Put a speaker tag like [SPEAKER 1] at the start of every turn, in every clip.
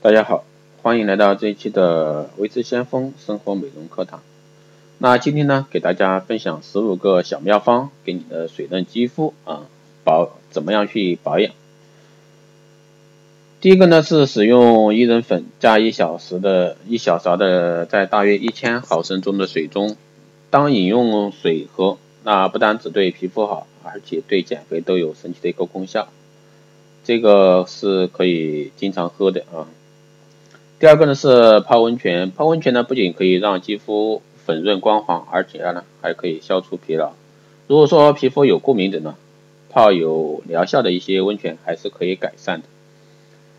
[SPEAKER 1] 大家好，欢迎来到这一期的维持先锋生活美容课堂。那今天呢，给大家分享十五个小妙方，给你的水嫩肌肤啊保怎么样去保养。第一个呢是使用薏仁粉加一小时的一小勺的，在大约一千毫升中的水中，当饮用水喝，那不单只对皮肤好，而且对减肥都有神奇的一个功效。这个是可以经常喝的啊。第二个呢是泡温泉，泡温泉呢不仅可以让肌肤粉润光滑，而且呢还可以消除疲劳。如果说皮肤有过敏的呢，泡有疗效的一些温泉还是可以改善的。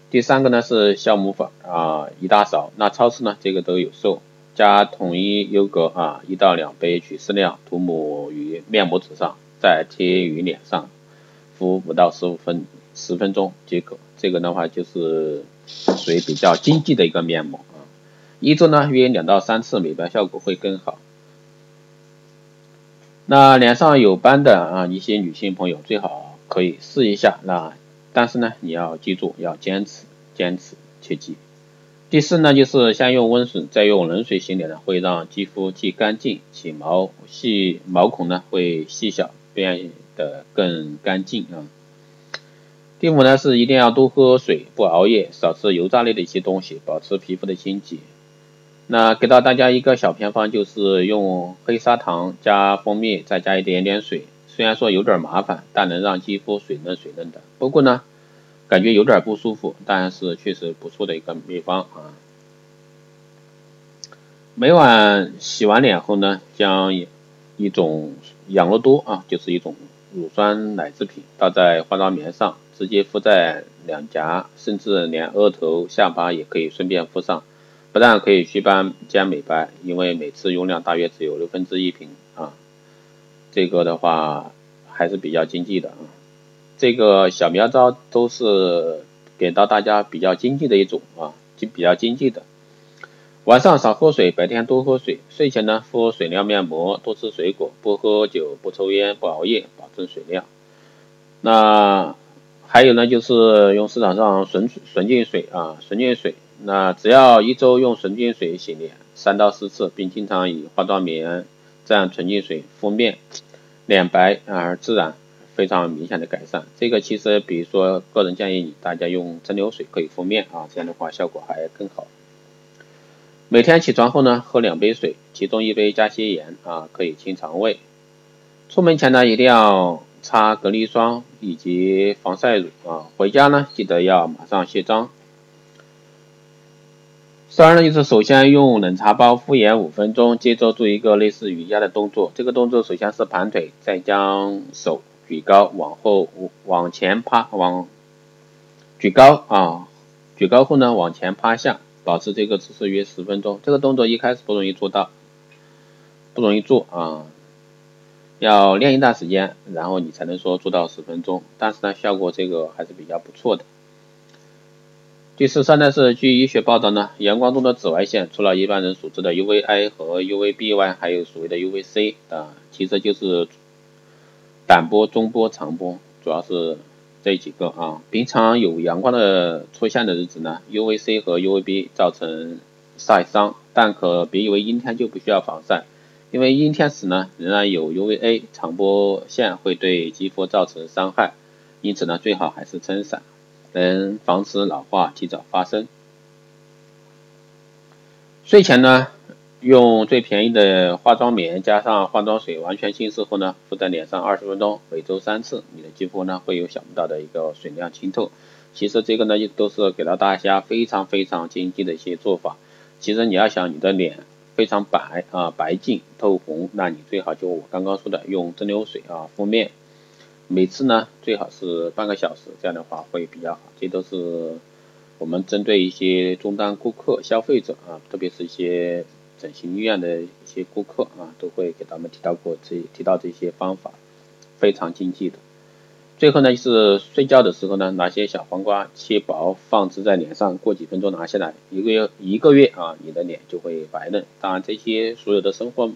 [SPEAKER 1] 第三个呢是酵母粉啊，一大勺，那超市呢这个都有售，加统一优格啊一到两杯取适量，涂抹于面膜纸上，再贴于脸上，敷五到十五分。十分钟即可，这个的话就是属于比较经济的一个面膜啊，一周呢约两到三次，美白效果会更好。那脸上有斑的啊，一些女性朋友最好可以试一下，那但是呢你要记住要坚持，坚持切记。第四呢就是先用温水再用冷水洗脸呢，会让肌肤既干净，起毛细毛孔呢会细小，变得更干净啊。第五呢是一定要多喝水，不熬夜，少吃油炸类的一些东西，保持皮肤的清洁。那给到大家一个小偏方，就是用黑砂糖加蜂蜜，再加一点点水。虽然说有点麻烦，但能让肌肤水嫩水嫩的。不过呢，感觉有点不舒服，但是确实不错的一个秘方啊。每晚洗完脸后呢，将一种养乐多啊，就是一种乳酸奶制品，倒在化妆棉上。直接敷在两颊，甚至连额头、下巴也可以顺便敷上，不但可以祛斑兼美白，因为每次用量大约只有六分之一瓶啊，这个的话还是比较经济的啊。这个小妙招都是给到大家比较经济的一种啊，就比较经济的。晚上少喝水，白天多喝水。睡前呢敷水疗面膜，多吃水果，不喝酒，不抽烟，不熬夜，保证水量。那。还有呢，就是用市场上纯纯净水啊，纯净水，那只要一周用纯净水洗脸三到四次，并经常以化妆棉这样纯净水敷面，脸白而自然，非常明显的改善。这个其实，比如说个人建议大家用蒸馏水可以敷面啊，这样的话效果还更好。每天起床后呢，喝两杯水，其中一杯加些盐啊，可以清肠胃。出门前呢，一定要。擦隔离霜以及防晒乳啊，回家呢记得要马上卸妆。第二呢就是首先用冷茶包敷眼五分钟，接着做一个类似瑜伽的动作。这个动作首先是盘腿，再将手举高，往后往前趴，往举高啊，举高后呢往前趴下，保持这个姿势约十分钟。这个动作一开始不容易做到，不容易做啊。要练一段时间，然后你才能说做到十分钟，但是呢，效果这个还是比较不错的。第十三呢是据医学报道呢，阳光中的紫外线除了一般人所知的 UVA 和 UVB 外，还有所谓的 UVC 啊，其实就是短波、中波、长波，主要是这几个啊。平常有阳光的出现的日子呢，UVC 和 UVB 造成晒伤，但可别以为阴天就不需要防晒。因为阴天时呢，仍然有 UVA 长波线会对肌肤造成伤害，因此呢，最好还是撑伞，能防止老化提早发生。睡前呢，用最便宜的化妆棉加上化妆水完全浸湿后呢，敷在脸上二十分钟，每周三次，你的肌肤呢会有想不到的一个水亮清透。其实这个呢，都是给到大家非常非常经济的一些做法。其实你要想你的脸。非常白啊，白净透红，那你最好就我刚刚说的用蒸馏水啊敷面，每次呢最好是半个小时，这样的话会比较好。这都是我们针对一些终端顾客、消费者啊，特别是一些整形医院的一些顾客啊，都会给他们提到过这提到这些方法，非常经济的。最后呢，就是睡觉的时候呢，拿些小黄瓜切薄，放置在脸上，过几分钟拿下来，一个月一个月啊，你的脸就会白嫩。当然，这些所有的生活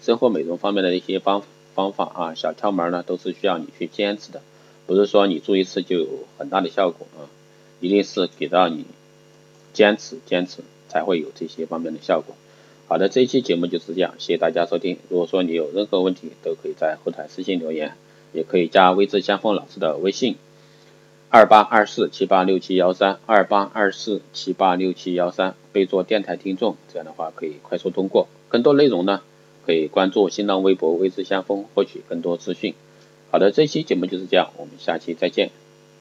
[SPEAKER 1] 生活美容方面的一些方方法啊，小窍门呢，都是需要你去坚持的，不是说你做一次就有很大的效果啊，一定是给到你坚持坚持才会有这些方面的效果。好的，这一期节目就是这样，谢谢大家收听。如果说你有任何问题，都可以在后台私信留言，也可以加微知相锋老师的微信。二八二四七八六七幺三，二八二四七八六七幺三，备注电台听众，这样的话可以快速通过。更多内容呢，可以关注新浪微博“微知相锋”获取更多资讯。好的，这期节目就是这样，我们下期再见。